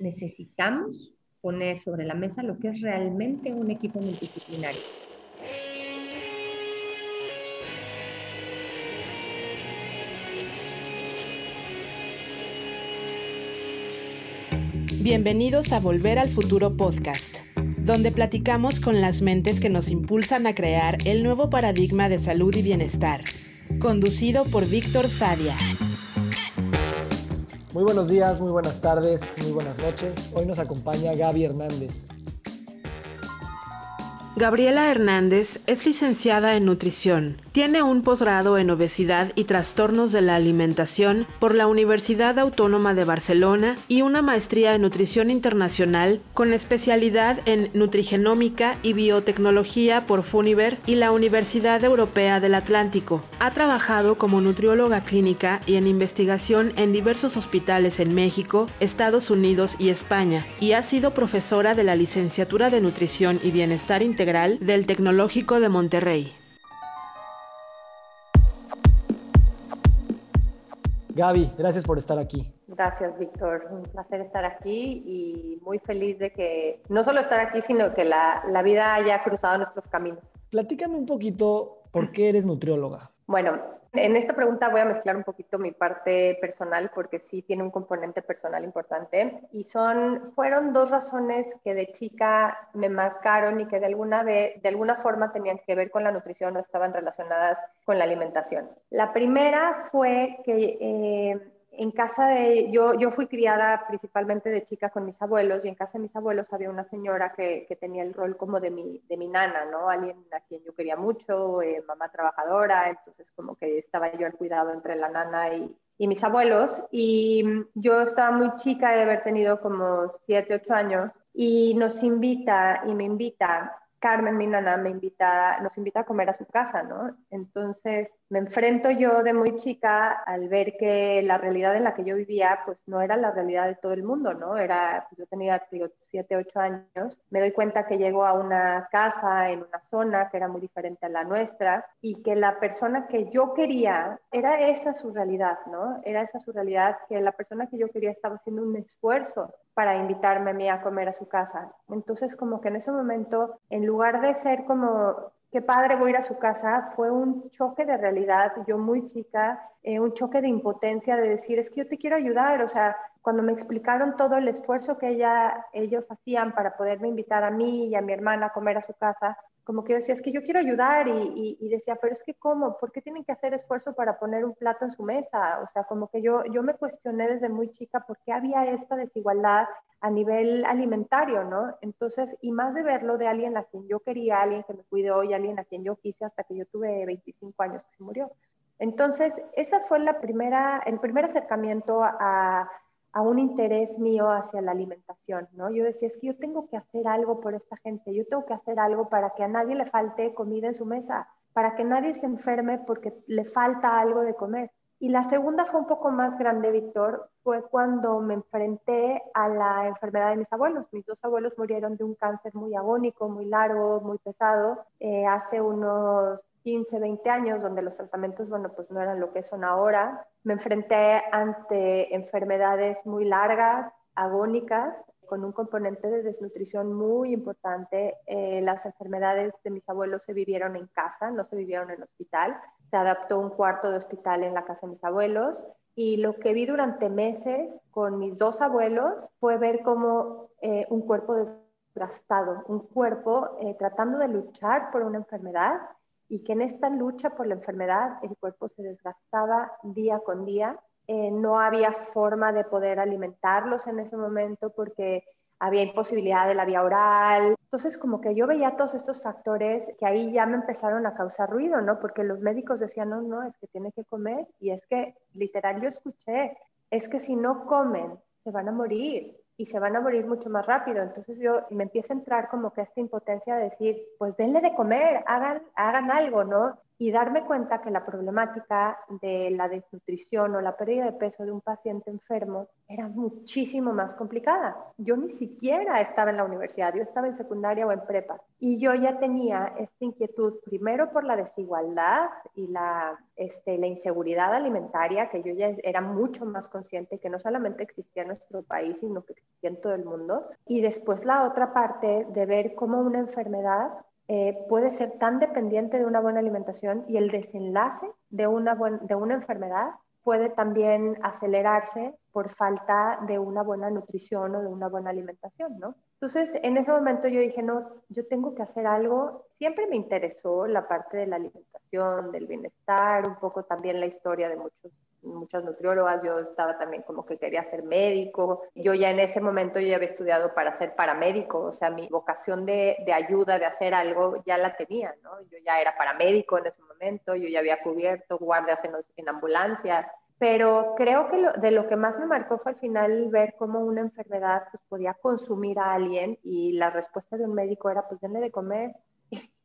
necesitamos poner sobre la mesa lo que es realmente un equipo multidisciplinario. Bienvenidos a Volver al Futuro Podcast, donde platicamos con las mentes que nos impulsan a crear el nuevo paradigma de salud y bienestar, conducido por Víctor Sadia. Muy buenos días, muy buenas tardes, muy buenas noches. Hoy nos acompaña Gaby Hernández. Gabriela Hernández es licenciada en nutrición. Tiene un posgrado en obesidad y trastornos de la alimentación por la Universidad Autónoma de Barcelona y una maestría en nutrición internacional con especialidad en nutrigenómica y biotecnología por Funiver y la Universidad Europea del Atlántico. Ha trabajado como nutrióloga clínica y en investigación en diversos hospitales en México, Estados Unidos y España y ha sido profesora de la licenciatura de nutrición y bienestar integral del Tecnológico de Monterrey. Gaby, gracias por estar aquí. Gracias, Víctor. Un placer estar aquí y muy feliz de que no solo estar aquí, sino que la, la vida haya cruzado nuestros caminos. Platícame un poquito por qué eres nutrióloga. Bueno, en esta pregunta voy a mezclar un poquito mi parte personal porque sí tiene un componente personal importante y son fueron dos razones que de chica me marcaron y que de alguna de alguna forma tenían que ver con la nutrición o estaban relacionadas con la alimentación. La primera fue que eh, en casa de, yo, yo fui criada principalmente de chica con mis abuelos y en casa de mis abuelos había una señora que, que tenía el rol como de mi, de mi nana, ¿no? Alguien a quien yo quería mucho, eh, mamá trabajadora, entonces como que estaba yo al cuidado entre la nana y, y mis abuelos y yo estaba muy chica de haber tenido como 7, 8 años y nos invita y me invita Carmen, mi nana, me invita, nos invita a comer a su casa, ¿no? Entonces me enfrento yo de muy chica al ver que la realidad en la que yo vivía, pues no era la realidad de todo el mundo, ¿no? Era, pues, yo tenía digo, 7, 8 años, me doy cuenta que llego a una casa en una zona que era muy diferente a la nuestra y que la persona que yo quería, era esa su realidad, ¿no? Era esa su realidad, que la persona que yo quería estaba haciendo un esfuerzo para invitarme a mí a comer a su casa. Entonces, como que en ese momento, en lugar de ser como, qué padre voy a ir a su casa, fue un choque de realidad, yo muy chica, eh, un choque de impotencia de decir, es que yo te quiero ayudar, o sea, cuando me explicaron todo el esfuerzo que ella, ellos hacían para poderme invitar a mí y a mi hermana a comer a su casa, como que yo decía, es que yo quiero ayudar y, y, decía, pero es que ¿cómo? ¿Por qué tienen que hacer esfuerzo para poner un plato en su mesa? O sea, como que yo, yo me cuestioné desde muy chica por qué había esta desigualdad a nivel alimentario, ¿no? Entonces, y más de verlo de alguien a quien yo quería, alguien que me cuidó y alguien a quien yo quise hasta que yo tuve 25 años que se murió. Entonces, esa fue la primera, el primer acercamiento a, a un interés mío hacia la alimentación, ¿no? Yo decía, es que yo tengo que hacer algo por esta gente, yo tengo que hacer algo para que a nadie le falte comida en su mesa, para que nadie se enferme porque le falta algo de comer. Y la segunda fue un poco más grande, Víctor, fue cuando me enfrenté a la enfermedad de mis abuelos. Mis dos abuelos murieron de un cáncer muy agónico, muy largo, muy pesado, eh, hace unos 15, 20 años, donde los tratamientos, bueno, pues no eran lo que son ahora. Me enfrenté ante enfermedades muy largas, agónicas, con un componente de desnutrición muy importante. Eh, las enfermedades de mis abuelos se vivieron en casa, no se vivieron en hospital. Se adaptó un cuarto de hospital en la casa de mis abuelos. Y lo que vi durante meses con mis dos abuelos fue ver como eh, un cuerpo desgastado, un cuerpo eh, tratando de luchar por una enfermedad y que en esta lucha por la enfermedad el cuerpo se desgastaba día con día. Eh, no había forma de poder alimentarlos en ese momento porque había imposibilidad de la vía oral. Entonces, como que yo veía todos estos factores que ahí ya me empezaron a causar ruido, ¿no? Porque los médicos decían, no, no, es que tiene que comer. Y es que, literal, yo escuché, es que si no comen, se van a morir y se van a morir mucho más rápido. Entonces yo me empiezo a entrar como que esta impotencia de decir, pues denle de comer, hagan, hagan algo, ¿no? Y darme cuenta que la problemática de la desnutrición o la pérdida de peso de un paciente enfermo era muchísimo más complicada. Yo ni siquiera estaba en la universidad, yo estaba en secundaria o en prepa y yo ya tenía esta inquietud primero por la desigualdad y la, este, la inseguridad alimentaria, que yo ya era mucho más consciente que no solamente existía en nuestro país, sino que existía en todo el mundo. Y después la otra parte de ver cómo una enfermedad eh, puede ser tan dependiente de una buena alimentación y el desenlace de una, de una enfermedad puede también acelerarse por falta de una buena nutrición o de una buena alimentación, ¿no? Entonces, en ese momento yo dije, no, yo tengo que hacer algo. Siempre me interesó la parte de la alimentación, del bienestar, un poco también la historia de muchos muchas nutriólogas, yo estaba también como que quería ser médico, yo ya en ese momento yo ya había estudiado para ser paramédico, o sea, mi vocación de, de ayuda, de hacer algo, ya la tenía, ¿no? Yo ya era paramédico en ese momento, yo ya había cubierto guardias en, en ambulancia, pero creo que de lo que más me marcó fue al final ver cómo una enfermedad pues, podía consumir a alguien y la respuesta de un médico era pues denle de comer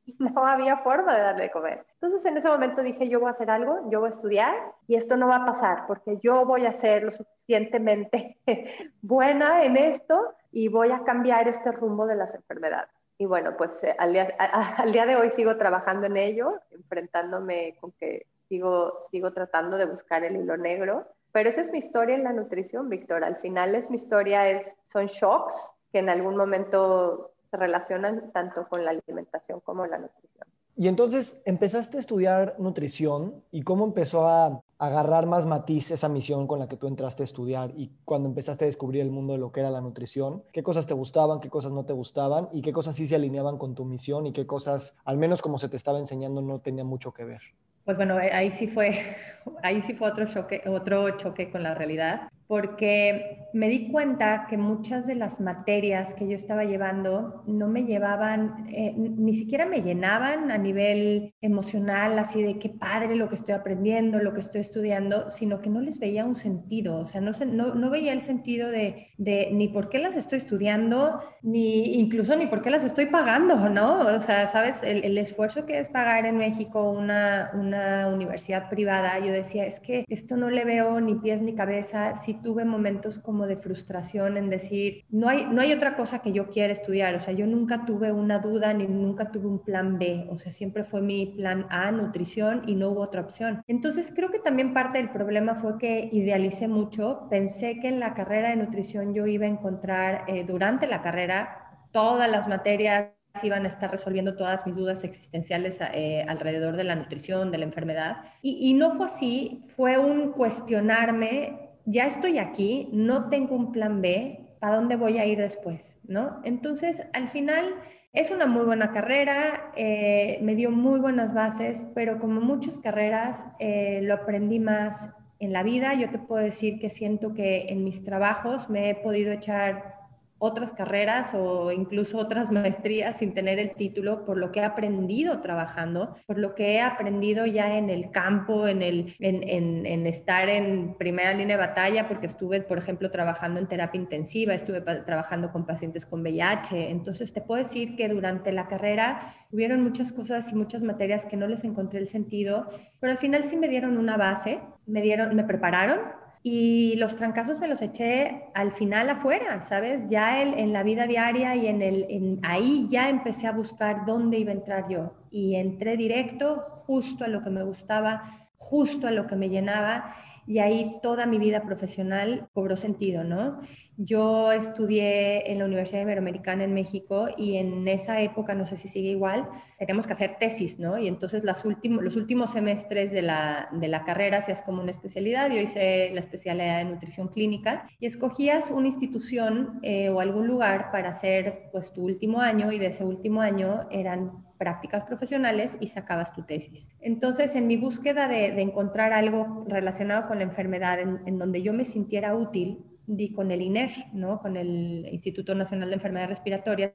no había forma de darle de comer. Entonces en ese momento dije, yo voy a hacer algo, yo voy a estudiar y esto no va a pasar porque yo voy a ser lo suficientemente buena en esto y voy a cambiar este rumbo de las enfermedades. Y bueno, pues eh, al, día, de hoy sigo trabajando en ello, enfrentándome con que sigo, sigo tratando de buscar el hilo negro. Pero esa es mi historia en la nutrición, Víctor. Al final es mi historia, es, son shocks que en algún momento relacionan tanto con la alimentación como la nutrición. Y entonces empezaste a estudiar nutrición y cómo empezó a agarrar más matiz esa misión con la que tú entraste a estudiar y cuando empezaste a descubrir el mundo de lo que era la nutrición, qué cosas te gustaban, qué cosas no te gustaban y qué cosas sí se alineaban con tu misión y qué cosas, al menos como se te estaba enseñando, no tenían mucho que ver. Pues bueno, ahí sí fue, ahí sí fue otro choque, otro choque con la realidad porque me di cuenta que muchas de las materias que yo estaba llevando no me llevaban, eh, ni siquiera me llenaban a nivel emocional, así de qué padre lo que estoy aprendiendo, lo que estoy estudiando, sino que no les veía un sentido, o sea, no, no, no veía el sentido de, de, ni por qué las estoy estudiando, ni incluso ni por qué las estoy pagando, ¿no? O sea, sabes, el, el esfuerzo que es pagar en México una, una universidad privada, yo decía, es que esto no le veo ni pies ni cabeza, si tuve momentos como de frustración en decir, no hay, no hay otra cosa que yo quiera estudiar, o sea, yo nunca tuve una duda ni nunca tuve un plan B, o sea, siempre fue mi plan A, nutrición, y no hubo otra opción. Entonces, creo que también parte del problema fue que idealicé mucho, pensé que en la carrera de nutrición yo iba a encontrar eh, durante la carrera todas las materias iban a estar resolviendo todas mis dudas existenciales eh, alrededor de la nutrición, de la enfermedad. Y, y, no fue así, fue un cuestionarme ya estoy aquí, no tengo un plan B, ¿para dónde voy a ir después? ¿no? Entonces, al final es una muy buena carrera, eh, me dio muy buenas bases, pero como muchas carreras, eh, lo aprendí más en la vida. Yo te puedo decir que siento que en mis trabajos me he podido echar otras carreras o incluso otras maestrías sin tener el título por lo que he aprendido trabajando, por lo que he aprendido ya en el campo, en, el, en, estar en primera línea de batalla, porque estuve, por ejemplo, trabajando en terapia intensiva, estuve trabajando con pacientes con VIH. Entonces, te puedo decir que durante la carrera hubieron muchas cosas y muchas materias que no les encontré el sentido, pero al final sí me dieron una base, me, dieron, me prepararon y los trancazos me los eché al final afuera, ¿sabes? Ya el, en la vida diaria y en el, en, ahí ya empecé a buscar dónde iba a entrar yo. Y entré directo justo a lo que me gustaba, justo a lo que me llenaba y ahí toda mi vida profesional cobró sentido, ¿no? Yo estudié en la Universidad Iberoamericana en México y en esa época, no sé si sigue igual, teníamos que hacer tesis, ¿no? Y entonces las los últimos semestres de la, de la carrera hacías como una especialidad. Yo hice la especialidad de nutrición clínica y escogías una institución eh, o algún lugar para hacer pues tu último año y de ese último año eran prácticas profesionales y sacabas tu tesis. Entonces, en mi búsqueda de, encontrar algo relacionado con la enfermedad en, en donde yo me sintiera útil, di con el INER, ¿no? con el Instituto Nacional de Enfermedades Respiratorias,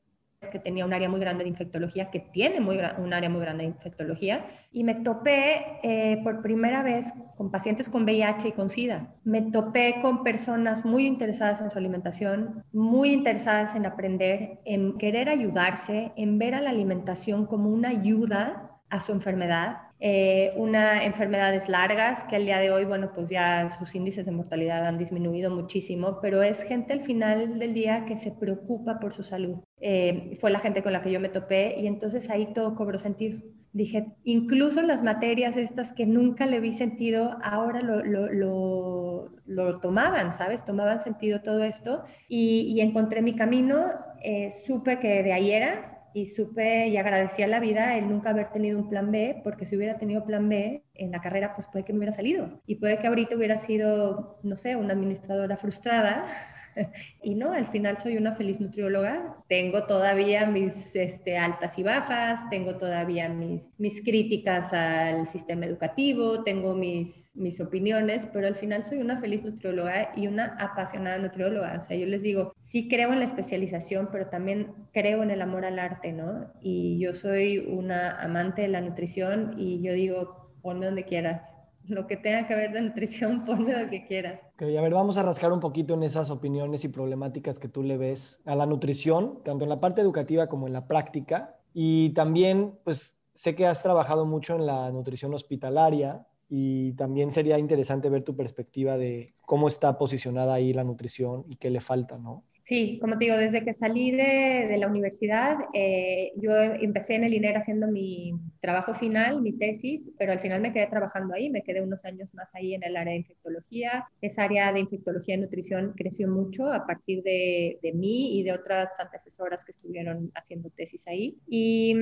que tenía un área muy grande de infectología, que tiene un área muy grande de infectología, y me topé eh, por primera vez con pacientes con VIH y con SIDA. Me topé con personas muy interesadas en su alimentación, muy interesadas en aprender, en querer ayudarse, en ver a la alimentación como una ayuda a su enfermedad. Eh, una enfermedades largas que al día de hoy, bueno, pues ya sus índices de mortalidad han disminuido muchísimo, pero es gente al final del día que se preocupa por su salud. Eh, fue la gente con la que yo me topé y entonces ahí todo cobró sentido. Dije, incluso las materias estas que nunca le vi sentido, ahora lo, lo, lo, tomaban, ¿sabes? Tomaban sentido todo esto y, encontré mi camino, eh, supe que de ahí era, y supe y agradecí a la vida el nunca haber tenido un plan B, porque si hubiera tenido plan B en la carrera, pues puede que me hubiera salido. Y puede que ahorita hubiera sido, no sé, una administradora frustrada y no, al final soy una feliz nutrióloga. Tengo todavía mis este, altas y bajas, tengo todavía mis, mis críticas al sistema educativo, tengo mis, mis opiniones, pero al final soy una feliz nutrióloga y una apasionada nutrióloga. O sea, yo les digo, sí creo en la especialización, pero también creo en el amor al arte, ¿no? Y yo soy una amante de la nutrición y yo digo, ponme donde quieras lo que tenga que ver de nutrición, ponme lo que quieras. Ok, a ver, vamos a rascar un poquito en esas opiniones y problemáticas que tú le ves a la nutrición, tanto en la parte educativa como en la práctica. Y también, pues, sé que has trabajado mucho en la nutrición hospitalaria y también sería interesante ver tu perspectiva de cómo está posicionada ahí la nutrición y qué le falta, ¿no? Sí, como te digo, desde que salí de, la universidad, eh, yo empecé en el INER haciendo mi trabajo final, mi tesis, pero al final me quedé trabajando ahí, me quedé unos años más ahí en el área de infectología. Esa área de infectología y nutrición creció mucho a partir de, de mí y de otras antecesoras que estuvieron haciendo tesis ahí. Y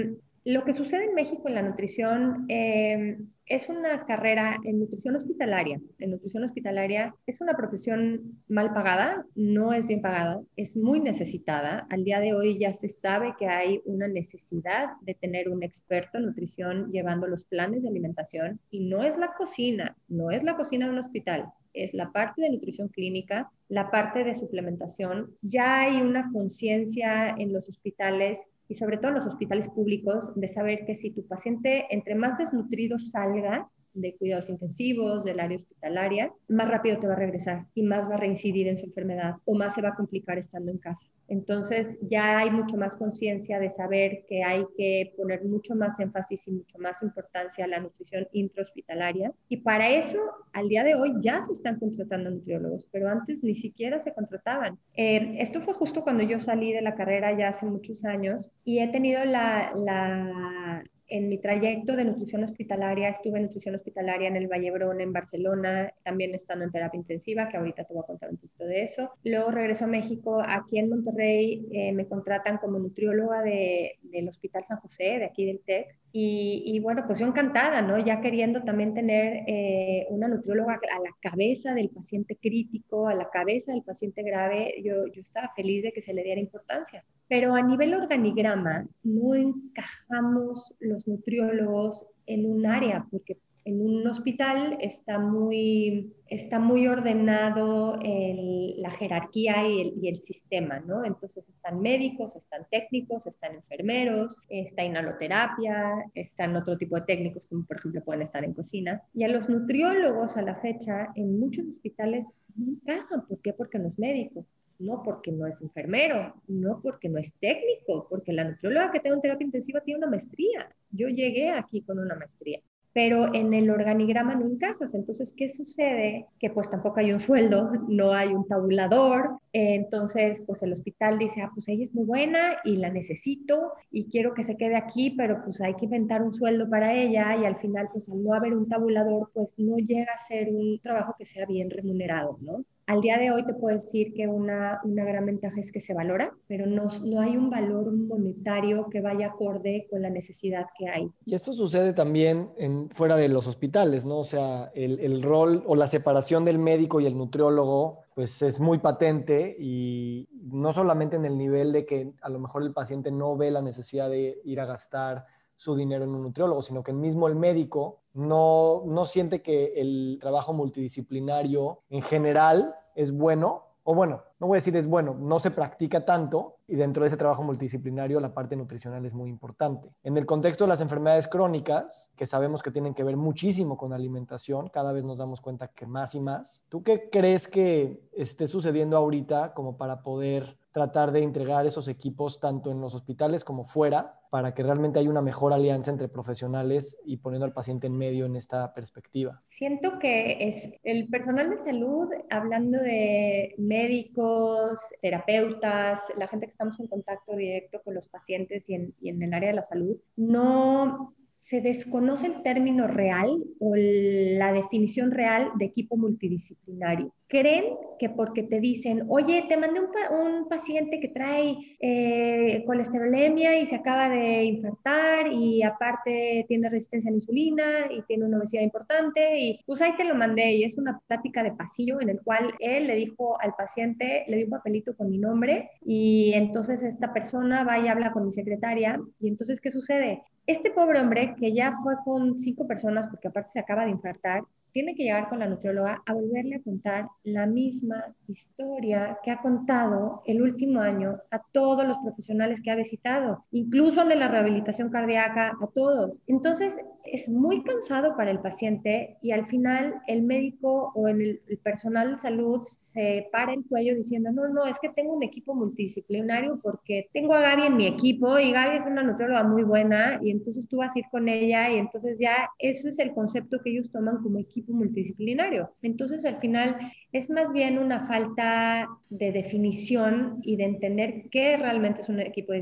lo que sucede en México en la nutrición eh, es una carrera en nutrición hospitalaria. En nutrición hospitalaria es una profesión mal pagada, no es bien pagada, es muy necesitada. Al día de hoy ya se sabe que hay una necesidad de tener un experto en nutrición llevando los planes de alimentación y no es la cocina, no es la cocina de un hospital, es la parte de nutrición clínica, la parte de suplementación. Ya hay una conciencia en los hospitales y sobre todo en los hospitales públicos, de saber que si tu paciente entre más desnutrido salga, de cuidados intensivos, del área hospitalaria, más rápido te va a regresar y más va a reincidir en su enfermedad o más se va a complicar estando en casa. Entonces ya hay mucho más conciencia de saber que hay que poner mucho más énfasis y mucho más importancia a la nutrición intrahospitalaria. Y para eso, al día de hoy ya se están contratando nutriólogos, pero antes ni siquiera se contrataban. Eh, esto fue justo cuando yo salí de la carrera ya hace muchos años y he tenido la, la en mi trayecto de nutrición hospitalaria, estuve en nutrición hospitalaria en el Vallebrón, en Barcelona, también estando en terapia intensiva, que ahorita te voy a contar un poquito de eso. Luego regreso a México, aquí en Monterrey eh, me contratan como nutrióloga de, del Hospital San José, de aquí del TEC, y, bueno, pues yo encantada, ¿no? Ya queriendo también tener eh, una nutrióloga a la cabeza del paciente crítico, a la cabeza del paciente grave, yo, yo estaba feliz de que se le diera importancia. Pero a nivel organigrama, no encajamos los nutriólogos en un área, porque en un hospital está muy, está muy ordenado la jerarquía y el, y el, sistema, ¿no? Entonces están médicos, están técnicos, están enfermeros, está inhaloterapia, están otro tipo de técnicos como por ejemplo pueden estar en cocina. Y a los nutriólogos a la fecha en muchos hospitales no encajan. ¿Por qué? Porque no es médico no porque no es enfermero, no porque no es técnico, porque la nutrióloga que tengo en terapia intensiva tiene una maestría. Yo llegué aquí con una maestría, pero en el organigrama no encajas. Entonces, ¿qué sucede? Que pues tampoco hay un sueldo, no hay un tabulador. Entonces, pues el hospital dice, ah, pues ella es muy buena y la necesito y quiero que se quede aquí, pero pues hay que inventar un sueldo para ella y al final, pues al no haber un tabulador, pues no llega a ser un trabajo que sea bien remunerado, ¿no? Al día de hoy te puedo decir que una, una gran ventaja es que se valora, pero no, no hay un valor monetario que vaya acorde con la necesidad que hay. Y esto sucede también fuera de los hospitales, ¿no? O sea, el, el rol o la separación del médico y el nutriólogo pues es muy patente y no solamente en el nivel de que a lo mejor el paciente no ve la necesidad de ir a gastar su dinero en un nutriólogo, sino que mismo el médico no, no siente que el trabajo multidisciplinario en general es bueno, o bueno, no voy a decir es bueno, no se practica tanto y dentro de ese trabajo multidisciplinario la parte nutricional es muy importante. En el contexto de las enfermedades crónicas, que sabemos que tienen que ver muchísimo con alimentación, cada vez nos damos cuenta que más y más, ¿tú qué crees que esté sucediendo ahorita como para poder tratar de entregar esos equipos tanto en los hospitales como fuera para que realmente haya una mejor alianza entre profesionales y poniendo al paciente en medio en esta perspectiva. Siento que es el personal de salud, hablando de médicos, terapeutas, la gente que estamos en contacto directo con los pacientes y en, y en el área de la salud, no se desconoce el término real o la definición real de equipo multidisciplinario. Creen que porque te dicen, oye, te mandé un, paciente que trae eh, colesterolemia y se acaba de infartar y aparte tiene resistencia a la insulina y tiene una obesidad importante y pues ahí te lo mandé y es una plática de pasillo en el cual él le dijo al paciente, le dio un papelito con mi nombre y entonces esta persona va y habla con mi secretaria y entonces ¿qué sucede? Este pobre hombre, que ya fue con cinco personas, porque aparte se acaba de infartar, tiene que llegar con la nutrióloga a volverle a contar la misma historia que ha contado el último año a todos los profesionales que ha visitado, incluso al de la rehabilitación cardíaca, a todos. Entonces, es muy cansado para el paciente y al final el médico o el, personal de salud se para el cuello diciendo, no, no, es que tengo un equipo multidisciplinario porque tengo a Gaby en mi equipo y Gaby es una nutrióloga muy buena y entonces tú vas a ir con ella y entonces ya eso es el concepto que ellos toman como equipo multidisciplinario. Entonces, al final, es más bien una falta de definición y de entender qué realmente es un equipo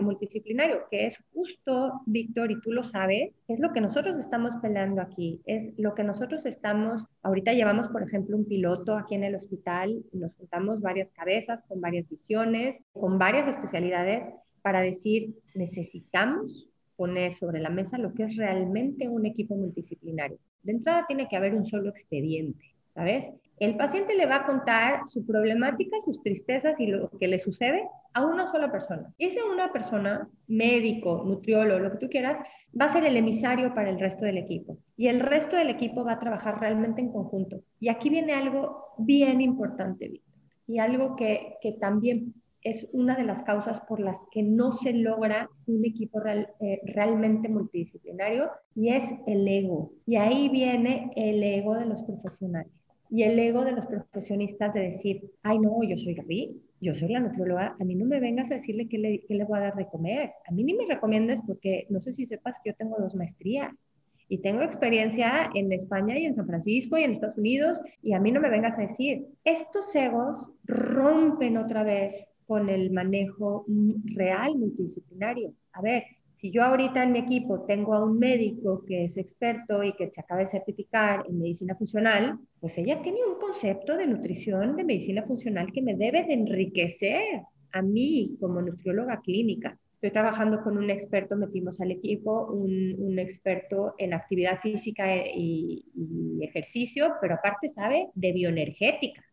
multidisciplinario, que es justo, Víctor, y tú lo sabes, es lo que nosotros estamos peleando aquí, es lo que nosotros estamos, ahorita llevamos, por ejemplo, un piloto aquí en el hospital, nos juntamos varias cabezas con varias visiones, con varias especialidades para decir, necesitamos poner sobre la mesa lo que es realmente un equipo multidisciplinario. De entrada tiene que haber un solo expediente, ¿sabes? El paciente le va a contar su problemática, sus tristezas y lo que le sucede a una sola persona. Esa una persona, médico, nutriólogo, lo que tú quieras, va a ser el emisario para el resto del equipo. Y el resto del equipo va a trabajar realmente en conjunto. Y aquí viene algo bien importante, Víctor, y algo que, que también es una de las causas por las que no se logra un equipo eh, realmente multidisciplinario y es el ego. Y ahí viene el ego de los profesionales y el ego de los profesionistas de decir, ay no, yo soy Gaby, yo soy la nutrióloga, a mí no me vengas a decirle qué le, qué le voy a dar de comer, a mí ni me recomiendas porque no sé si sepas que yo tengo dos maestrías y tengo experiencia en España y en San Francisco y en Estados Unidos y a mí no me vengas a decir, estos egos rompen otra vez con el manejo real multidisciplinario. A ver, si yo ahorita en mi equipo tengo a un médico que es experto y que se acaba de certificar en medicina funcional, pues ella tiene un concepto de nutrición, de medicina funcional que me debe de enriquecer a mí como nutrióloga clínica. Estoy trabajando con un experto, metimos al equipo, un, experto en actividad física y ejercicio, pero aparte sabe de bioenergética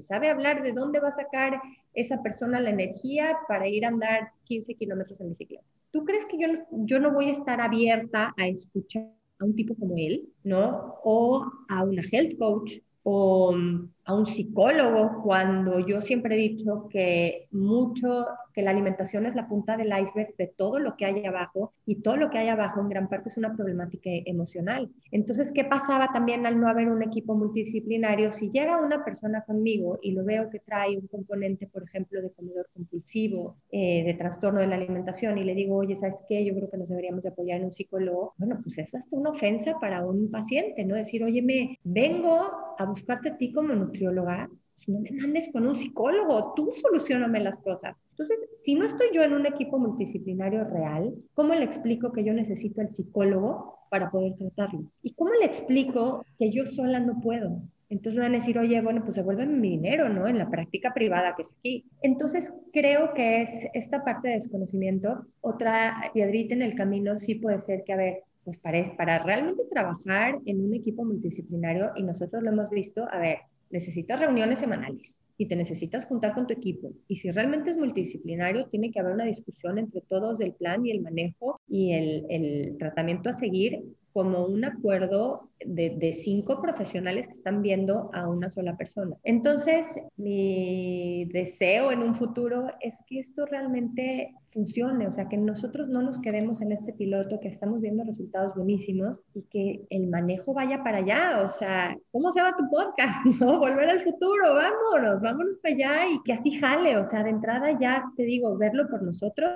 sabe hablar de dónde va a sacar esa persona la energía para ir a andar 15 kilómetros en bicicleta. ¿Tú crees que yo, yo no voy a estar abierta a escuchar a un tipo como él, ¿no? O a una health coach o mm, a un psicólogo cuando yo siempre he dicho que mucho, que la alimentación es la punta del iceberg de todo lo que hay abajo y todo lo que hay abajo en gran parte es una problemática emocional. Entonces, ¿qué pasaba también al no haber un equipo multidisciplinario? Si llega una persona conmigo y lo veo que trae un componente, por ejemplo, de comedor compulsivo, eh, de trastorno de la alimentación y le digo, oye, ¿sabes qué? Yo creo que nos deberíamos de apoyar en un psicólogo. Bueno, pues es hasta una ofensa para un paciente, ¿no? Decir, oye, me vengo a buscarte a ti como nutrióloga, no me mandes con un psicólogo, tú solucioname las cosas. Entonces, si no estoy yo en un equipo multidisciplinario real, ¿cómo le explico que yo necesito el psicólogo para poder tratarlo? ¿Y cómo le explico que yo sola no puedo? Entonces me van a decir, oye, bueno, pues devuélveme mi dinero, ¿no? En la práctica privada que es aquí. Entonces creo que es esta parte de desconocimiento. Otra piedrita en el camino sí puede ser que, a ver, pues para, para realmente trabajar en un equipo multidisciplinario, y nosotros lo hemos visto, a ver, necesitas reuniones semanales y te necesitas juntar con tu equipo. Y si realmente es multidisciplinario, tiene que haber una discusión entre todos del plan y el manejo y el, el tratamiento a seguir como un acuerdo de, cinco profesionales que están viendo a una sola persona. Entonces, mi deseo en un futuro es que esto realmente funcione, o sea, que nosotros no nos quedemos en este piloto, que estamos viendo resultados buenísimos y que el manejo vaya para allá, o sea, ¿cómo se va tu podcast? ¿No? Volver al futuro, vámonos, vámonos para allá y que así jale, o sea, de entrada ya te digo, verlo por nosotros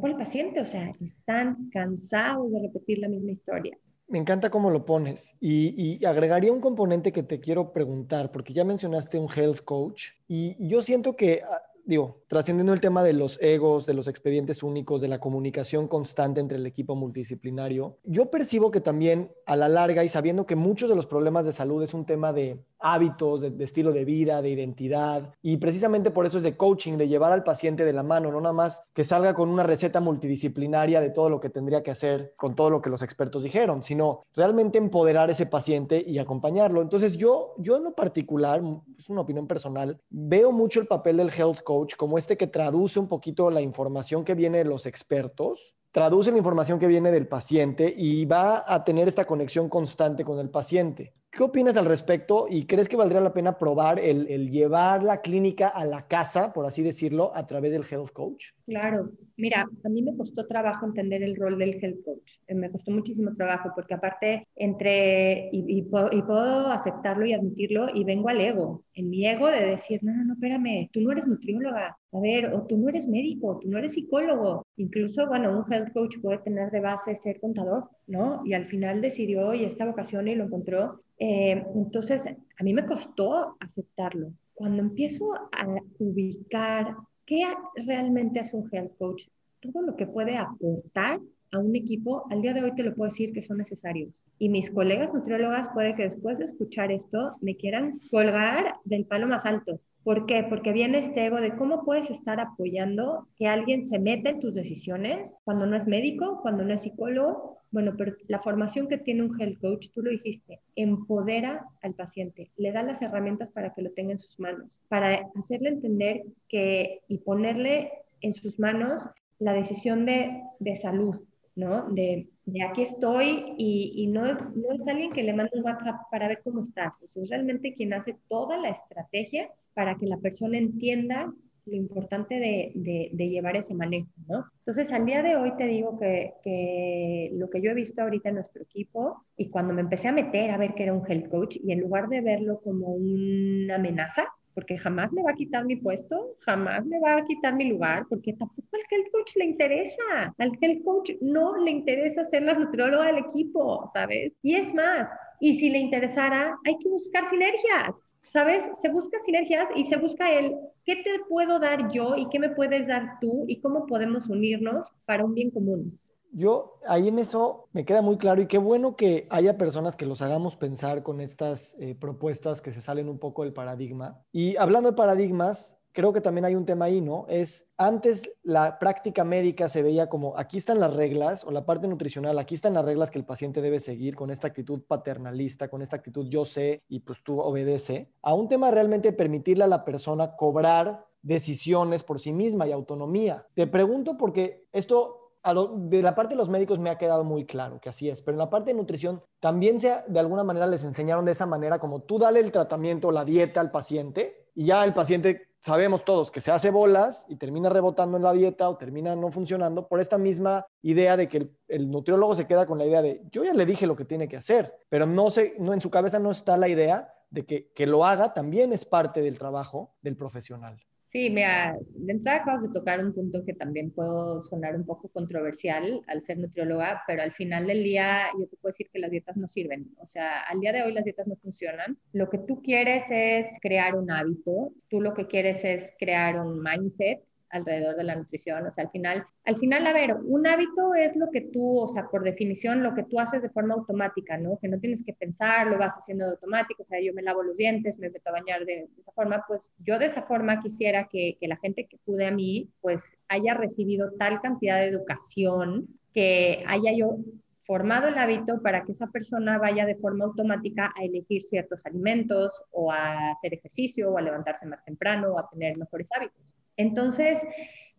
por el paciente, o sea, están cansados de repetir la misma historia. Me encanta cómo lo pones y, y, agregaría un componente que te quiero preguntar, porque ya mencionaste un health coach y yo siento que ah, digo, trascendiendo el tema de los egos, de los expedientes únicos, de la comunicación constante entre el equipo multidisciplinario, yo percibo que también a la larga y sabiendo que muchos de los problemas de salud es un tema de hábitos, de, estilo de vida, de identidad, y precisamente por eso es de coaching, de llevar al paciente de la mano, no nada más que salga con una receta multidisciplinaria de todo lo que tendría que hacer con todo lo que los expertos dijeron, sino realmente empoderar a ese paciente y acompañarlo. Entonces yo, yo en lo particular, es una opinión personal, veo mucho el papel del health coach como este que traduce un poquito la información que viene de los expertos, traduce la información que viene del paciente y va a tener esta conexión constante con el paciente. ¿Qué opinas al respecto y crees que valdría la pena probar el, llevar la clínica a la casa, por así decirlo, a través del health coach? Claro, mira, a mí me costó trabajo entender el rol del health coach. Eh, me costó muchísimo trabajo porque aparte entre, y, puedo aceptarlo y admitirlo, y vengo al ego, en mi ego de decir, no, no, no, espérame, tú no eres nutrióloga, a ver, o tú no eres médico, tú no eres psicólogo. Incluso, bueno, un health coach puede tener de base ser contador, ¿no? Y al final decidió y esta vocación y lo encontró eh, entonces, a mí me costó aceptarlo. Cuando empiezo a ubicar qué realmente es un health coach, todo lo que puede aportar a un equipo, al día de hoy te lo puedo decir que son necesarios. Y mis colegas nutriólogas puede que después de escuchar esto me quieran colgar del palo más alto. ¿Por qué? Porque viene este ego de cómo puedes estar apoyando que alguien se meta en tus decisiones cuando no es médico, cuando no es psicólogo. Bueno, pero la formación que tiene un health coach, tú lo dijiste, empodera al paciente, le da las herramientas para que lo tenga en sus manos, para hacerle entender que y ponerle en sus manos la decisión de, de salud, ¿no? De, de aquí estoy y, y, no, es, no es alguien que le manda un WhatsApp para ver cómo estás, o sea, es realmente quien hace toda la estrategia para que la persona entienda lo importante de, de, llevar ese manejo, ¿no? Entonces, al día de hoy te digo que, que, lo que yo he visto ahorita en nuestro equipo y cuando me empecé a meter a ver que era un health coach y en lugar de verlo como una amenaza, porque jamás me va a quitar mi puesto, jamás me va a quitar mi lugar, porque tampoco al health coach le interesa. Al health coach no le interesa ser la nutrióloga del equipo, ¿sabes? Y es más, y si le interesara, hay que buscar sinergias. ¿sabes? Se busca sinergias y se busca el qué te puedo dar yo y qué me puedes dar tú y cómo podemos unirnos para un bien común. Yo ahí en eso me queda muy claro y qué bueno que haya personas que los hagamos pensar con estas eh, propuestas que se salen un poco del paradigma. Y hablando de paradigmas, creo que también hay un tema ahí, ¿no? Es antes la práctica médica se veía como aquí están las reglas o la parte nutricional, aquí están las reglas que el paciente debe seguir con esta actitud paternalista, con esta actitud yo sé y pues tú obedece, a un tema realmente permitirle a la persona cobrar decisiones por sí misma y autonomía. Te pregunto porque esto de la parte de los médicos me ha quedado muy claro que así es, pero en la parte de nutrición también se, de alguna manera les enseñaron de esa manera como tú dale el tratamiento, la dieta al paciente y ya el paciente sabemos todos que se hace bolas y termina rebotando en la dieta o termina no funcionando por esta misma idea de que el, nutriólogo se queda con la idea de yo ya le dije lo que tiene que hacer, pero no, se, no en su cabeza no está la idea de que, que lo haga también es parte del trabajo del profesional. Sí, mira, de entrada acabas de tocar un punto que también puedo sonar un poco controversial al ser nutrióloga, pero al final del día yo te puedo decir que las dietas no sirven. O sea, al día de hoy las dietas no funcionan. Lo que tú quieres es crear un hábito, tú lo que quieres es crear un mindset alrededor de la nutrición. O sea, al final, al final, a ver, un hábito es lo que tú, o sea, por definición, lo que tú haces de forma automática, ¿no? Que no tienes que pensar, lo vas haciendo de automático. O sea, yo me lavo los dientes, me meto a bañar de, esa forma. Pues yo de esa forma quisiera que, que la gente que acude a mí, pues haya recibido tal cantidad de educación que haya yo formado el hábito para que esa persona vaya de forma automática a elegir ciertos alimentos o a hacer ejercicio o a levantarse más temprano o a tener mejores hábitos. Entonces,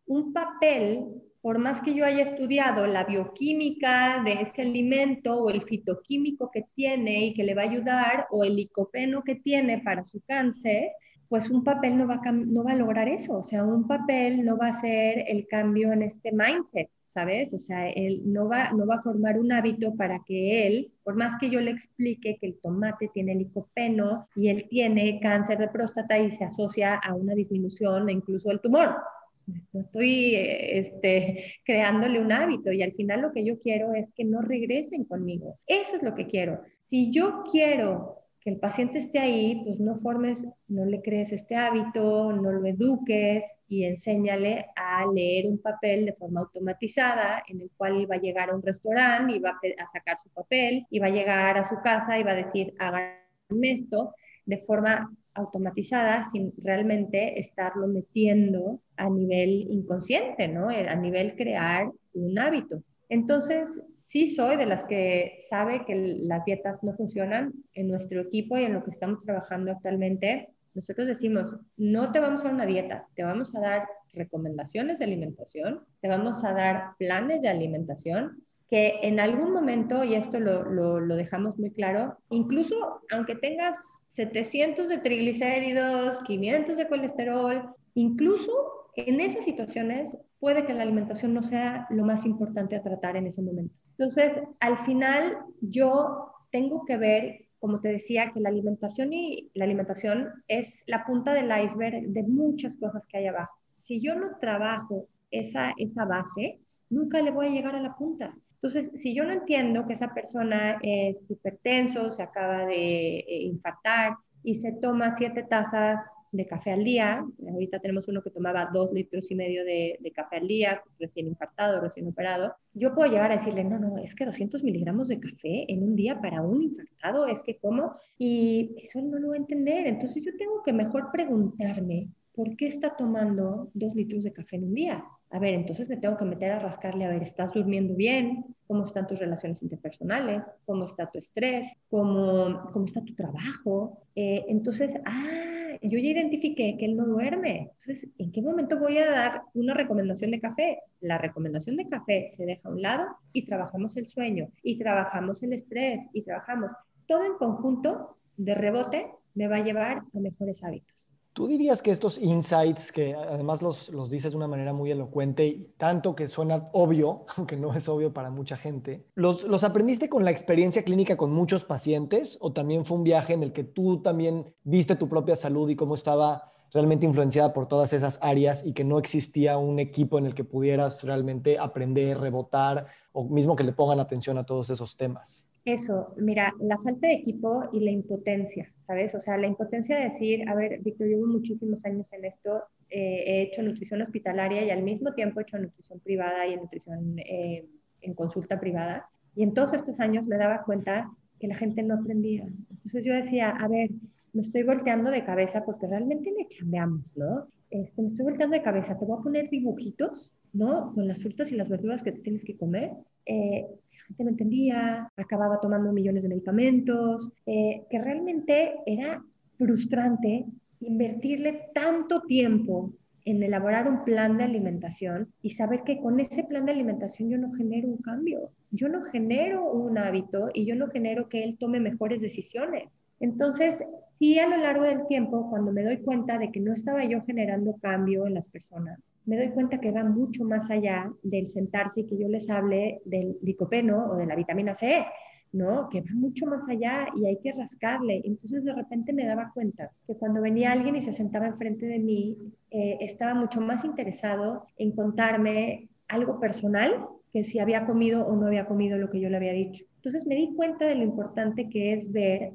un papel por más que yo haya estudiado la bioquímica de ese alimento o el fitoquímico que tiene y que le va a ayudar o el licopeno que tiene para su cáncer, pues un papel no va, a, no va a lograr eso. O sea, un papel no va a hacer el cambio en este mindset, ¿sabes? O sea, él no va, no va a formar un hábito para que él, por más que yo le explique que el tomate tiene licopeno y él tiene cáncer de próstata y se asocia a una disminución incluso del tumor, no estoy este, creándole un hábito y al final lo que yo quiero es que no regresen conmigo. Eso es lo que quiero. Si yo quiero que el paciente esté ahí, pues no formes, no le crees este hábito, no lo eduques y enséñale a leer un papel de forma automatizada en el cual va a llegar a un restaurante y va a sacar su papel y va a llegar a su casa y va a decir, hagan esto de forma automatizada sin realmente estarlo metiendo a nivel inconsciente, ¿no? Eh, a nivel crear un hábito. Entonces, sí soy de las que sabe que las dietas no funcionan en nuestro equipo y en lo que estamos trabajando actualmente. Nosotros decimos, no te vamos a una dieta, te vamos a dar recomendaciones de alimentación, te vamos a dar planes de alimentación que en algún momento, y esto lo, dejamos muy claro, incluso aunque tengas 700 de triglicéridos, 500 de colesterol, incluso en esas situaciones puede que la alimentación no sea lo más importante a tratar en ese momento. Entonces, al final yo tengo que ver, como te decía, que la alimentación y la alimentación es la punta del iceberg de muchas cosas que hay abajo. Si yo no trabajo esa, esa base, nunca le voy a llegar a la punta. Entonces, si yo no entiendo que esa persona es hipertenso, se acaba de eh, infartar y se toma siete tazas de café al día, ahorita tenemos uno que tomaba dos litros y medio de, café al día, recién infartado, recién operado, yo puedo llegar a decirle, no, no, es que 200 miligramos de café en un día para un infartado, es que cómo, y eso no lo va a entender. Entonces yo tengo que mejor preguntarme, ¿por qué está tomando dos litros de café en un día? A ver, entonces me tengo que meter a rascarle, a ver, ¿estás durmiendo bien? ¿Cómo están tus relaciones interpersonales? ¿Cómo está tu estrés? ¿Cómo, cómo está tu trabajo? Eh, entonces, ah, yo ya identifiqué que él no duerme. Entonces, ¿en qué momento voy a dar una recomendación de café? La recomendación de café se deja a un lado y trabajamos el sueño, y trabajamos el estrés, y trabajamos todo en conjunto de rebote me va a llevar a mejores hábitos. ¿Tú dirías que estos insights, que además los, los dices de una manera muy elocuente y tanto que suena obvio, aunque no es obvio para mucha gente, ¿los, ¿los aprendiste con la experiencia clínica con muchos pacientes o también fue un viaje en el que tú también viste tu propia salud y cómo estaba realmente influenciada por todas esas áreas y que no existía un equipo en el que pudieras realmente aprender, rebotar o mismo que le pongan atención a todos esos temas? Eso, mira, la falta de equipo y la impotencia, ¿sabes? O sea, la impotencia de decir, a ver, Víctor, llevo muchísimos años en esto, eh, he hecho nutrición hospitalaria y al mismo tiempo he hecho nutrición privada y nutrición eh, en consulta privada. Y en todos estos años me daba cuenta que la gente no aprendía. Entonces yo decía, a ver, me estoy volteando de cabeza porque realmente le cambiamos, ¿no? Este, me estoy volteando de cabeza, te voy a poner dibujitos, ¿no? Con las frutas y las verduras que te tienes que comer. Eh, gente no entendía, acababa tomando millones de medicamentos, eh, que realmente era frustrante invertirle tanto tiempo en elaborar un plan de alimentación y saber que con ese plan de alimentación yo no genero un cambio, yo no genero un hábito y yo no genero que él tome mejores decisiones. Entonces, sí a lo largo del tiempo, cuando me doy cuenta de que no estaba yo generando cambio en las personas, me doy cuenta que va mucho más allá del sentarse y que yo les hable del licopeno o de la vitamina C, ¿no? Que va mucho más allá y hay que rascarle. Entonces de repente me daba cuenta que cuando venía alguien y se sentaba enfrente de mí, eh, estaba mucho más interesado en contarme algo personal que si había comido o no había comido lo que yo le había dicho. Entonces me di cuenta de lo importante que es ver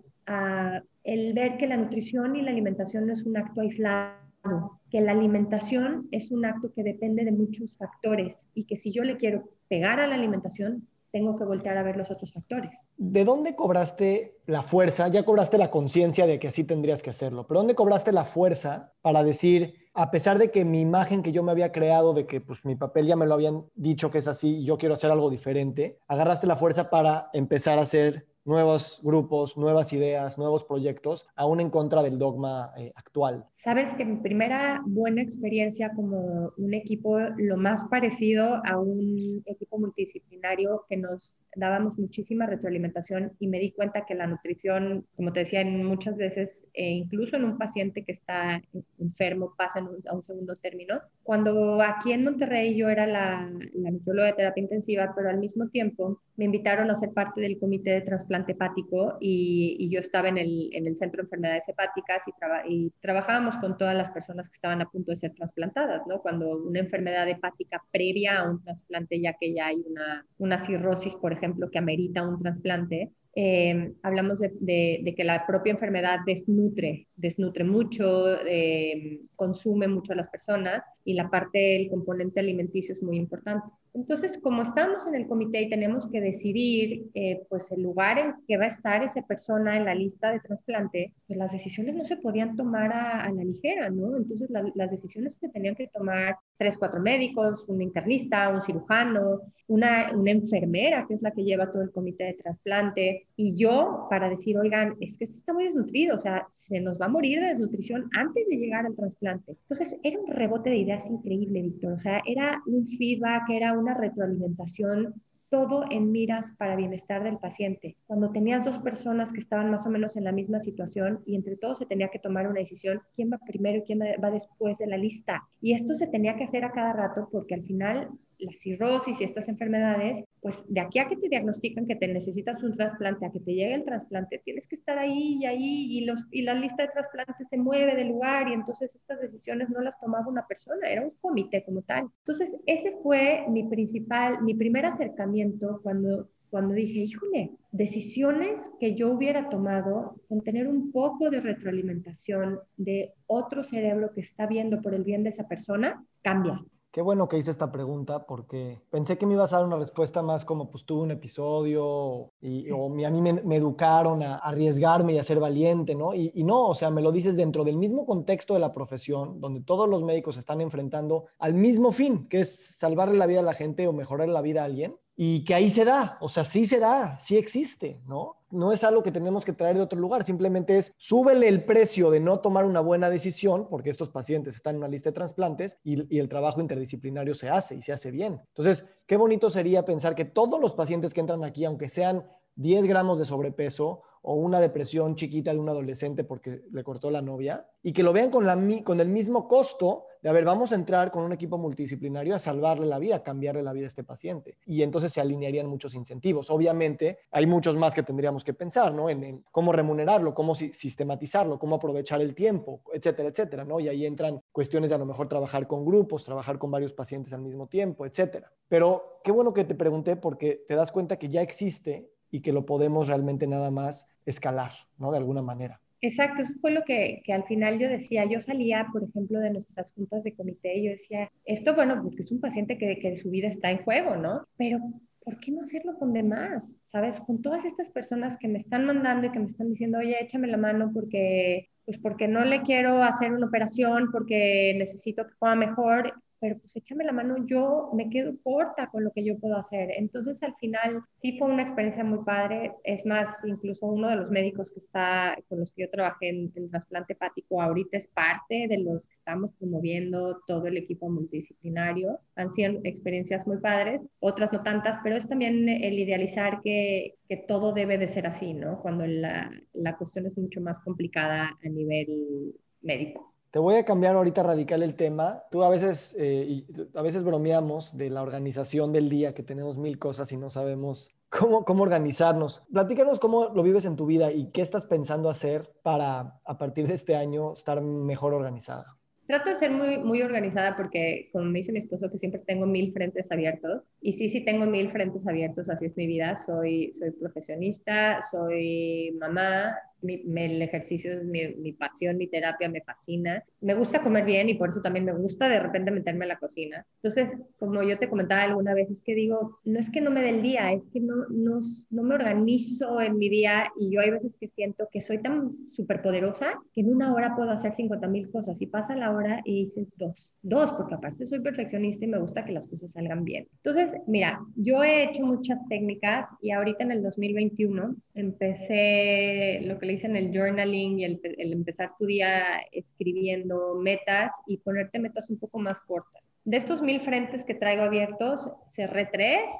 el ver que la nutrición y la alimentación no es un acto aislado, que la alimentación es un acto que depende de muchos factores y que si yo le quiero pegar a la alimentación, tengo que voltear a ver los otros factores. ¿De dónde cobraste la fuerza? Ya cobraste la conciencia de que así tendrías que hacerlo, pero ¿dónde cobraste la fuerza para decir, a pesar de que mi imagen que yo me había creado, de que pues mi papel ya me lo habían dicho que es así yo quiero hacer algo diferente, agarraste la fuerza para empezar a hacer nuevos grupos, nuevas ideas, nuevos proyectos, aún en contra del dogma eh, actual. Sabes que mi primera buena experiencia como un equipo, lo más parecido a un equipo multidisciplinario que nos dábamos muchísima retroalimentación y me di cuenta que la nutrición, como te decía, muchas veces, eh, incluso en un paciente que está enfermo, pasa a un segundo término. Cuando aquí en Monterrey yo era la, la nutrióloga de terapia intensiva, pero al mismo tiempo me invitaron a ser parte del comité de trasplante hepático y, yo estaba en el, en el, Centro de Enfermedades Hepáticas y, y, trabajábamos con todas las personas que estaban a punto de ser trasplantadas, ¿no? Cuando una enfermedad hepática previa a un trasplante, ya que ya hay una, una cirrosis, por ejemplo, que amerita un trasplante, eh, hablamos de, que la propia enfermedad desnutre, desnutre mucho, eh, consume mucho a las personas y la parte del componente alimenticio es muy importante. Entonces, como estamos en el comité y tenemos que decidir eh, pues el lugar en que va a estar esa persona en la lista de trasplante, pues las decisiones no se podían tomar a, la ligera, ¿no? Entonces, las decisiones que tenían que tomar tres, cuatro médicos, un internista, un cirujano, una, una enfermera, que es la que lleva todo el comité de trasplante, y yo para decir, oigan, es que se está muy desnutrido, o sea, se nos va a morir de desnutrición antes de llegar al trasplante. Entonces, era un rebote de ideas increíble, Víctor, o sea, era un feedback, era una retroalimentación, todo en miras para bienestar del paciente. Cuando tenías dos personas que estaban más o menos en la misma situación y entre todos se tenía que tomar una decisión, quién va primero y quién va después de la lista. Y esto se tenía que hacer a cada rato porque al final la cirrosis y estas enfermedades, pues de aquí a que te diagnostican que te necesitas un trasplante, a que te llegue el trasplante, tienes que estar ahí y ahí y, los, y la lista de trasplantes se mueve del lugar y entonces estas decisiones no las tomaba una persona, era un comité como tal. Entonces ese fue mi principal, mi primer acercamiento cuando cuando dije, híjole, decisiones que yo hubiera tomado con tener un poco de retroalimentación de otro cerebro que está viendo por el bien de esa persona, cambia. Qué bueno que hice esta pregunta porque pensé que me ibas a dar una respuesta más como pues tuve un episodio y, o a mí me, educaron a, arriesgarme y a ser valiente, ¿no? Y, y, no, o sea, me lo dices dentro del mismo contexto de la profesión, donde todos los médicos están enfrentando al mismo fin, que es salvarle la vida a la gente o mejorar la vida a alguien y que ahí se da, o sea, sí se da, sí existe, ¿no? No es algo que tenemos que traer de otro lugar, simplemente es súbele el precio de no tomar una buena decisión, porque estos pacientes están en una lista de trasplantes y, y el trabajo interdisciplinario se hace y se hace bien. Entonces, qué bonito sería pensar que todos los pacientes que entran aquí, aunque sean 10 gramos de sobrepeso o una depresión chiquita de un adolescente porque le cortó la novia, y que lo vean con, la, con el mismo costo de, a ver, vamos a entrar con un equipo multidisciplinario a salvarle la vida, a cambiarle la vida a este paciente. Y entonces se alinearían muchos incentivos. Obviamente, hay muchos más que tendríamos que pensar, ¿no? En, cómo remunerarlo, cómo sistematizarlo, cómo aprovechar el tiempo, etcétera, etcétera, ¿no? Y ahí entran cuestiones de a lo mejor trabajar con grupos, trabajar con varios pacientes al mismo tiempo, etcétera. Pero qué bueno que te pregunté porque te das cuenta que ya existe y que lo podemos realmente nada más escalar, ¿no? De alguna manera. Exacto, eso fue lo que, que, al final yo decía. Yo salía, por ejemplo, de nuestras juntas de comité y yo decía, esto, bueno, porque es un paciente que, que su vida está en juego, ¿no? Pero, ¿por qué no hacerlo con demás? ¿Sabes? Con todas estas personas que me están mandando y que me están diciendo, oye, échame la mano porque, pues porque no le quiero hacer una operación, porque necesito que pueda mejor pero pues échame la mano, yo me quedo corta con lo que yo puedo hacer. Entonces al final sí fue una experiencia muy padre. Es más, incluso uno de los médicos que está, con los que yo trabajé en, el trasplante hepático, ahorita es parte de los que estamos promoviendo todo el equipo multidisciplinario. Han sido experiencias muy padres, otras no tantas, pero es también el idealizar que, que todo debe de ser así, ¿no? Cuando la, la cuestión es mucho más complicada a nivel médico. Te voy a cambiar ahorita radical el tema. Tú a veces, eh, a veces bromeamos de la organización del día, que tenemos mil cosas y no sabemos cómo, cómo organizarnos. Platícanos cómo lo vives en tu vida y qué estás pensando hacer para, a partir de este año, estar mejor organizada. Trato de ser muy, muy organizada porque, como me dice mi esposo, que siempre tengo mil frentes abiertos. Y sí, sí tengo mil frentes abiertos, así es mi vida. Soy, soy profesionista, soy mamá, el ejercicio es mi, mi, pasión, mi terapia, me fascina. Me gusta comer bien y por eso también me gusta de repente meterme a la cocina. Entonces, como yo te comentaba alguna vez, es que digo, no es que no me dé el día, es que no, no, no me organizo en mi día y yo hay veces que siento que soy tan súper poderosa que en una hora puedo hacer 50 mil cosas y pasa la hora y hice dos, dos, porque aparte soy perfeccionista y me gusta que las cosas salgan bien. Entonces, mira, yo he hecho muchas técnicas y ahorita en el 2021 empecé lo que le dicen el journaling y el, empezar tu día escribiendo metas y ponerte metas un poco más cortas. De estos mil frentes que traigo abiertos, cerré tres,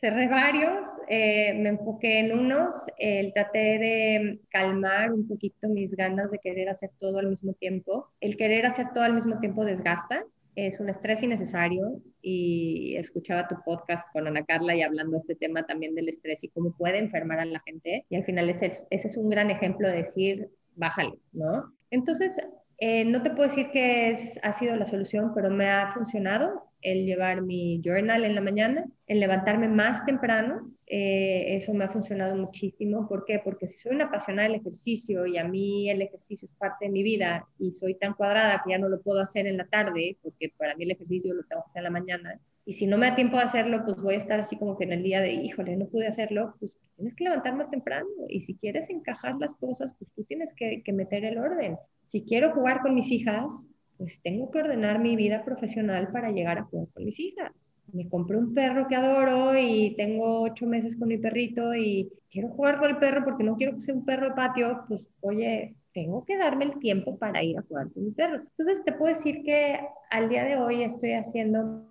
cerré varios, eh, me enfoqué en unos, el traté de calmar un poquito mis ganas de querer hacer todo al mismo tiempo. El querer hacer todo al mismo tiempo desgasta, es un estrés innecesario y escuchaba tu podcast con Ana Carla y hablando de este tema también del estrés y cómo puede enfermar a la gente. Y al final ese, ese es un gran ejemplo de decir, bájale, ¿no? Entonces, eh, no te puedo decir que es, ha sido la solución, pero me ha funcionado el llevar mi journal en la mañana, el levantarme más temprano. Eh, eso me ha funcionado muchísimo. ¿Por qué? Porque si soy una apasionada del ejercicio y a mí el ejercicio es parte de mi vida y soy tan cuadrada que ya no lo puedo hacer en la tarde, porque para mí el ejercicio lo tengo que hacer en la mañana, y si no me da tiempo de hacerlo, pues voy a estar así como que en el día de, híjole, no pude hacerlo, pues tienes que levantar más temprano. Y si quieres encajar las cosas, pues tú tienes que, que meter el orden. Si quiero jugar con mis hijas, pues tengo que ordenar mi vida profesional para llegar a jugar con mis hijas. Me compré un perro que adoro y tengo ocho meses con mi perrito y quiero jugar con el perro porque no quiero que sea un perro de patio, pues oye, tengo que darme el tiempo para ir a jugar con mi perro. Entonces te puedo decir que al día de hoy estoy haciendo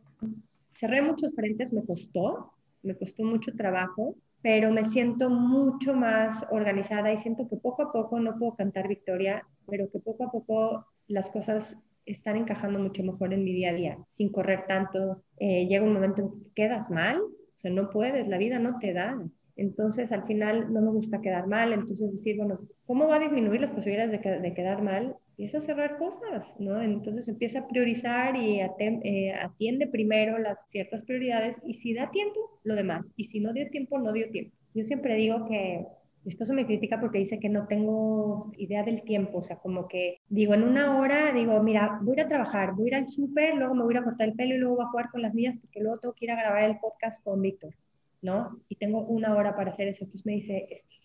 cerré muchos frentes, me costó, me costó mucho trabajo, pero me siento mucho más organizada y siento que poco a poco no puedo cantar victoria, pero que poco a poco las cosas están encajando mucho mejor en mi día a día, sin correr tanto. Eh, llega un momento en que quedas mal, o sea, no puedes, la vida no te da. Entonces, al final no me gusta quedar mal, entonces decir, bueno, ¿cómo va a disminuir las posibilidades de, de quedar mal? empieza a cerrar cosas, ¿no? Entonces empieza a priorizar y eh, atiende primero las ciertas prioridades y si da tiempo, lo demás. Y si no dio tiempo, no dio tiempo. Yo siempre digo que mi esposo me critica porque dice que no tengo idea del tiempo, o sea, como que digo, en una hora, digo, mira, voy a ir a trabajar, voy al súper, luego me voy a cortar el pelo y luego voy a jugar con las niñas porque luego tengo que ir a grabar el podcast con Víctor, ¿no? Y tengo una hora para hacer eso. Entonces me dice, ¿estás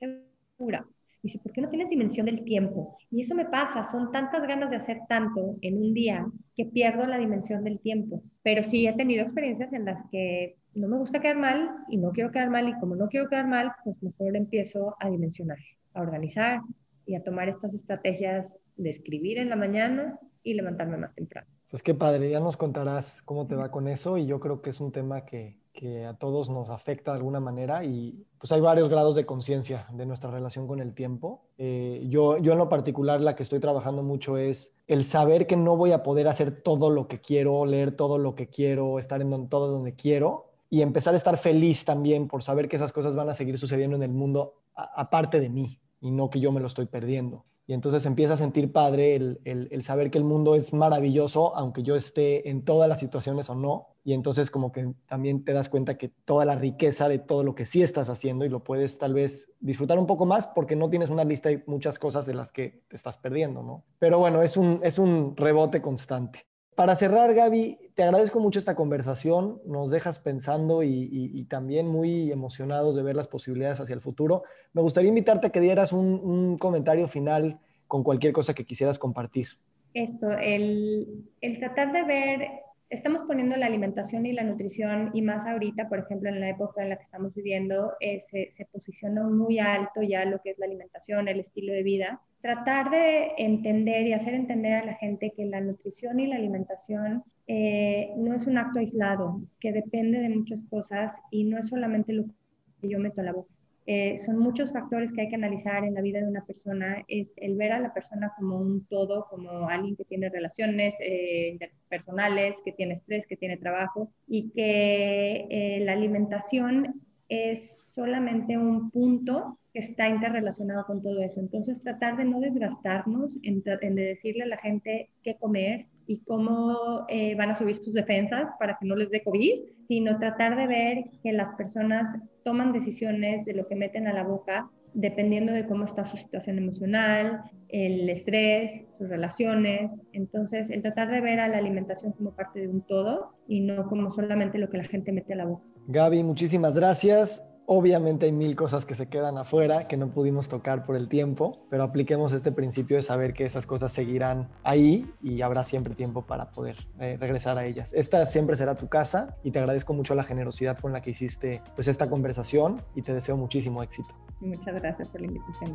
segura? Dice, ¿por qué no tienes dimensión del tiempo? Y eso me pasa, son tantas ganas de hacer tanto en un día que pierdo la dimensión del tiempo. Pero sí he tenido experiencias en las que no me gusta quedar mal y no quiero quedar mal y como no quiero quedar mal, pues mejor empiezo a dimensionar, a organizar y a tomar estas estrategias de escribir en la mañana y levantarme más temprano. Pues qué padre, ya nos contarás cómo te va con eso y yo creo que es un tema que, que a todos nos afecta de alguna manera y pues hay varios grados de conciencia de nuestra relación con el tiempo. Eh, yo, yo en lo particular la que estoy trabajando mucho es el saber que no voy a poder hacer todo lo que quiero, leer todo lo que quiero, estar en todo donde quiero y empezar a estar feliz también por saber que esas cosas van a seguir sucediendo en el mundo aparte de mí y no que yo me lo estoy perdiendo. Y entonces empieza a sentir padre el, el, saber que el mundo es maravilloso, aunque yo esté en todas las situaciones o no. Y entonces como que también te das cuenta que toda la riqueza de todo lo que sí estás haciendo y lo puedes tal vez disfrutar un poco más porque no tienes una lista de muchas cosas de las que te estás perdiendo, ¿no? Pero bueno, es un, es un rebote constante. Para cerrar, Gaby, te agradezco mucho esta conversación, nos dejas pensando y, también muy emocionados de ver las posibilidades hacia el futuro. Me gustaría invitarte a que dieras un, comentario final con cualquier cosa que quisieras compartir. Esto, el, tratar de ver estamos poniendo la alimentación y la nutrición, y más ahorita, por ejemplo, en la época en la que estamos viviendo, eh, se, se, posiciona muy alto ya lo que es la alimentación, el estilo de vida. Tratar de entender y hacer entender a la gente que la nutrición y la alimentación eh, no es un acto aislado, que depende de muchas cosas y no es solamente lo que yo meto a la boca. Eh, son muchos factores que hay que analizar en la vida de una persona, es el ver a la persona como un todo, como alguien que tiene relaciones eh, personales, que tiene estrés, que tiene trabajo y que eh, la alimentación es solamente un punto que está interrelacionado con todo eso. Entonces, tratar de no desgastarnos en, en decirle a la gente qué comer, y cómo eh, van a subir sus defensas para que no les dé COVID, sino tratar de ver que las personas toman decisiones de lo que meten a la boca dependiendo de cómo está su situación emocional, el estrés, sus relaciones. Entonces, el tratar de ver a la alimentación como parte de un todo y no como solamente lo que la gente mete a la boca. Gaby, muchísimas gracias. Obviamente hay mil cosas que se quedan afuera que no pudimos tocar por el tiempo, pero apliquemos este principio de saber que esas cosas seguirán ahí y habrá siempre tiempo para poder eh, regresar a ellas. Esta siempre será tu casa y te agradezco mucho la generosidad con la que hiciste pues esta conversación y te deseo muchísimo éxito. Muchas gracias por la invitación.